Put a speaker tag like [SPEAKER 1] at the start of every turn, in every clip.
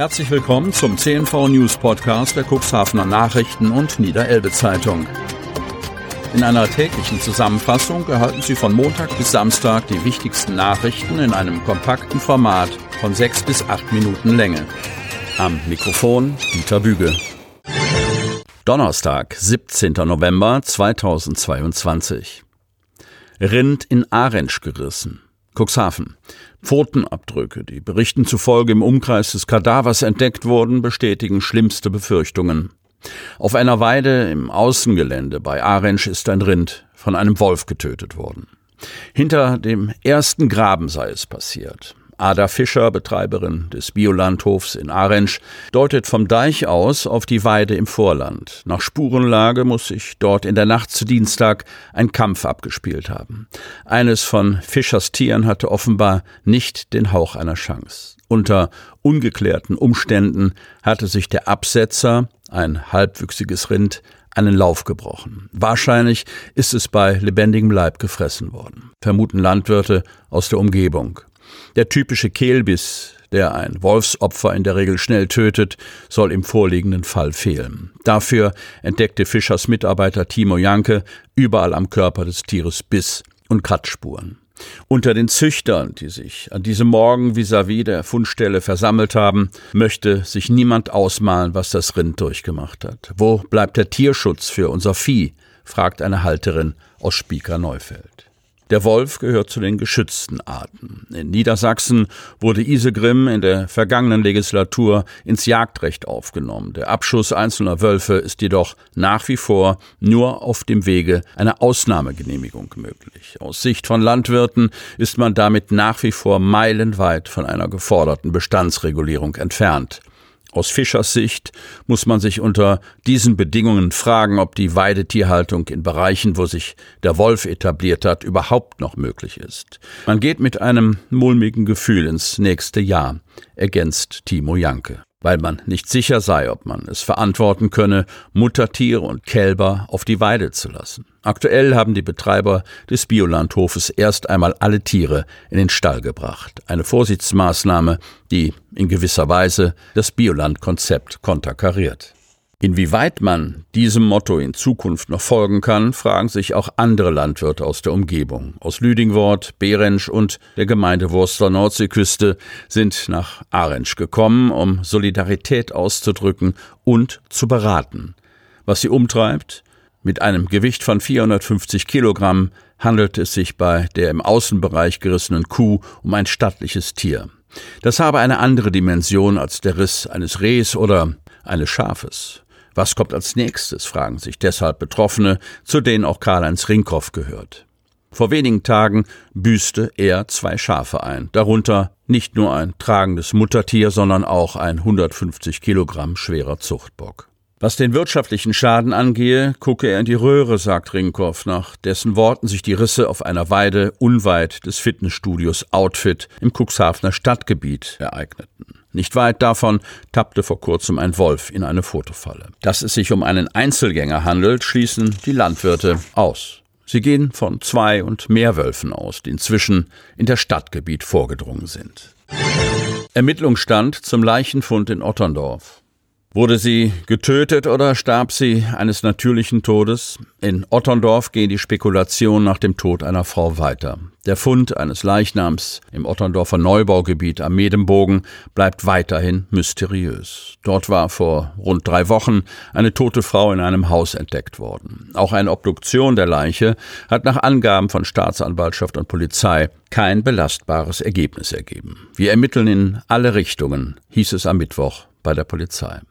[SPEAKER 1] Herzlich willkommen zum CNV News Podcast der Cuxhavener Nachrichten und Niederelbe Zeitung. In einer täglichen Zusammenfassung erhalten Sie von Montag bis Samstag die wichtigsten Nachrichten in einem kompakten Format von sechs bis acht Minuten Länge. Am Mikrofon Dieter Büge. Donnerstag, 17. November 2022. Rind in Arensch gerissen. Cuxhaven. Pfotenabdrücke, die Berichten zufolge im Umkreis des Kadavers entdeckt wurden, bestätigen schlimmste Befürchtungen. Auf einer Weide im Außengelände bei Arensch ist ein Rind von einem Wolf getötet worden. Hinter dem ersten Graben sei es passiert. Ada Fischer, Betreiberin des Biolandhofs in Arensch, deutet vom Deich aus auf die Weide im Vorland. Nach Spurenlage muss sich dort in der Nacht zu Dienstag ein Kampf abgespielt haben. Eines von Fischers Tieren hatte offenbar nicht den Hauch einer Chance. Unter ungeklärten Umständen hatte sich der Absetzer, ein halbwüchsiges Rind, einen Lauf gebrochen. Wahrscheinlich ist es bei lebendigem Leib gefressen worden, vermuten Landwirte aus der Umgebung. Der typische Kehlbiss, der ein Wolfsopfer in der Regel schnell tötet, soll im vorliegenden Fall fehlen. Dafür entdeckte Fischers Mitarbeiter Timo Janke überall am Körper des Tieres Biss und Kratzspuren. Unter den Züchtern, die sich an diesem Morgen vis-à-vis -vis der Fundstelle versammelt haben, möchte sich niemand ausmalen, was das Rind durchgemacht hat. Wo bleibt der Tierschutz für unser Vieh? fragt eine Halterin aus Spieker Neufeld. Der Wolf gehört zu den geschützten Arten. In Niedersachsen wurde Isegrim in der vergangenen Legislatur ins Jagdrecht aufgenommen. Der Abschuss einzelner Wölfe ist jedoch nach wie vor nur auf dem Wege einer Ausnahmegenehmigung möglich. Aus Sicht von Landwirten ist man damit nach wie vor meilenweit von einer geforderten Bestandsregulierung entfernt. Aus Fischers Sicht muss man sich unter diesen Bedingungen fragen, ob die Weidetierhaltung in Bereichen, wo sich der Wolf etabliert hat, überhaupt noch möglich ist. Man geht mit einem mulmigen Gefühl ins nächste Jahr, ergänzt Timo Janke weil man nicht sicher sei, ob man es verantworten könne, Muttertiere und Kälber auf die Weide zu lassen. Aktuell haben die Betreiber des Biolandhofes erst einmal alle Tiere in den Stall gebracht. Eine Vorsichtsmaßnahme, die in gewisser Weise das Biolandkonzept konterkariert. Inwieweit man diesem Motto in Zukunft noch folgen kann, fragen sich auch andere Landwirte aus der Umgebung. Aus Lüdingwort, Behrensch und der Gemeinde Wurster Nordseeküste sind nach Arensch gekommen, um Solidarität auszudrücken und zu beraten. Was sie umtreibt? Mit einem Gewicht von 450 Kilogramm handelt es sich bei der im Außenbereich gerissenen Kuh um ein stattliches Tier. Das habe eine andere Dimension als der Riss eines Rehs oder eines Schafes. Was kommt als nächstes, fragen sich deshalb Betroffene, zu denen auch Karl-Heinz Rinkhoff gehört. Vor wenigen Tagen büßte er zwei Schafe ein, darunter nicht nur ein tragendes Muttertier, sondern auch ein 150 Kilogramm schwerer Zuchtbock. Was den wirtschaftlichen Schaden angehe, gucke er in die Röhre, sagt Rinkhoff, nach dessen Worten sich die Risse auf einer Weide unweit des Fitnessstudios Outfit im Cuxhavener Stadtgebiet ereigneten. Nicht weit davon tappte vor kurzem ein Wolf in eine Fotofalle. Dass es sich um einen Einzelgänger handelt, schließen die Landwirte aus. Sie gehen von zwei und mehr Wölfen aus, die inzwischen in das Stadtgebiet vorgedrungen sind. Ermittlungsstand zum Leichenfund in Otterndorf. Wurde sie getötet oder starb sie eines natürlichen Todes? In Otterndorf gehen die Spekulationen nach dem Tod einer Frau weiter. Der Fund eines Leichnams im Otterndorfer Neubaugebiet am Medembogen bleibt weiterhin mysteriös. Dort war vor rund drei Wochen eine tote Frau in einem Haus entdeckt worden. Auch eine Obduktion der Leiche hat nach Angaben von Staatsanwaltschaft und Polizei kein belastbares Ergebnis ergeben. Wir ermitteln in alle Richtungen, hieß es am Mittwoch bei der Polizei.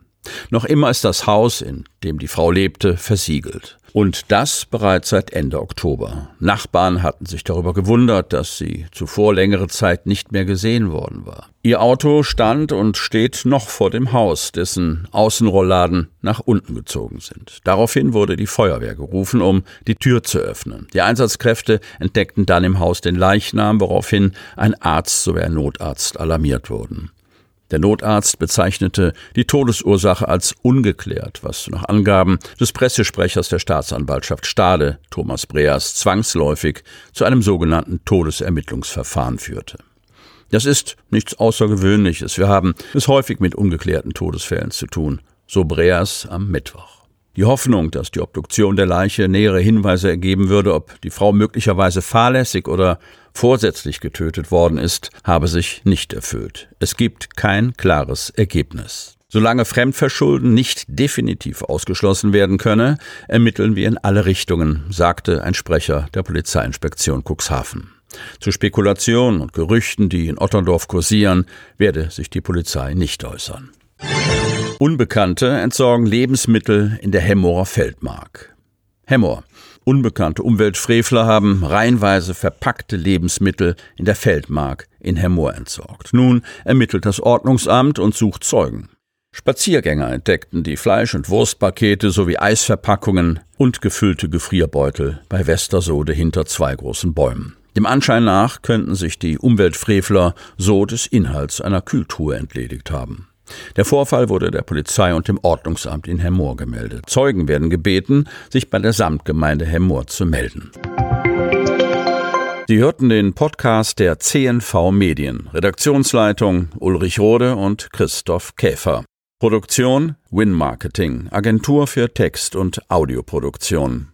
[SPEAKER 1] Noch immer ist das Haus, in dem die Frau lebte, versiegelt. Und das bereits seit Ende Oktober. Nachbarn hatten sich darüber gewundert, dass sie zuvor längere Zeit nicht mehr gesehen worden war. Ihr Auto stand und steht noch vor dem Haus, dessen Außenrollladen nach unten gezogen sind. Daraufhin wurde die Feuerwehr gerufen, um die Tür zu öffnen. Die Einsatzkräfte entdeckten dann im Haus den Leichnam, woraufhin ein Arzt sowie ein Notarzt alarmiert wurden. Der Notarzt bezeichnete die Todesursache als ungeklärt, was nach Angaben des Pressesprechers der Staatsanwaltschaft Stade, Thomas Breas, zwangsläufig zu einem sogenannten Todesermittlungsverfahren führte. Das ist nichts Außergewöhnliches. Wir haben es häufig mit ungeklärten Todesfällen zu tun. So Breas am Mittwoch. Die Hoffnung, dass die Obduktion der Leiche nähere Hinweise ergeben würde, ob die Frau möglicherweise fahrlässig oder vorsätzlich getötet worden ist, habe sich nicht erfüllt. Es gibt kein klares Ergebnis. Solange Fremdverschulden nicht definitiv ausgeschlossen werden könne, ermitteln wir in alle Richtungen, sagte ein Sprecher der Polizeiinspektion Cuxhaven. Zu Spekulationen und Gerüchten, die in Otterndorf kursieren, werde sich die Polizei nicht äußern. Unbekannte entsorgen Lebensmittel in der Hemmorer Feldmark. Hemmor. Unbekannte Umweltfrevler haben reihenweise verpackte Lebensmittel in der Feldmark in Hemmoor entsorgt. Nun ermittelt das Ordnungsamt und sucht Zeugen. Spaziergänger entdeckten die Fleisch- und Wurstpakete sowie Eisverpackungen und gefüllte Gefrierbeutel bei Westersode hinter zwei großen Bäumen. Dem Anschein nach könnten sich die Umweltfrevler so des Inhalts einer Kühltruhe entledigt haben. Der Vorfall wurde der Polizei und dem Ordnungsamt in Hemmoor gemeldet. Zeugen werden gebeten, sich bei der Samtgemeinde Hemmoor zu melden. Sie hörten den Podcast der CNV Medien. Redaktionsleitung Ulrich Rode und Christoph Käfer. Produktion Win Marketing, Agentur für Text- und Audioproduktion.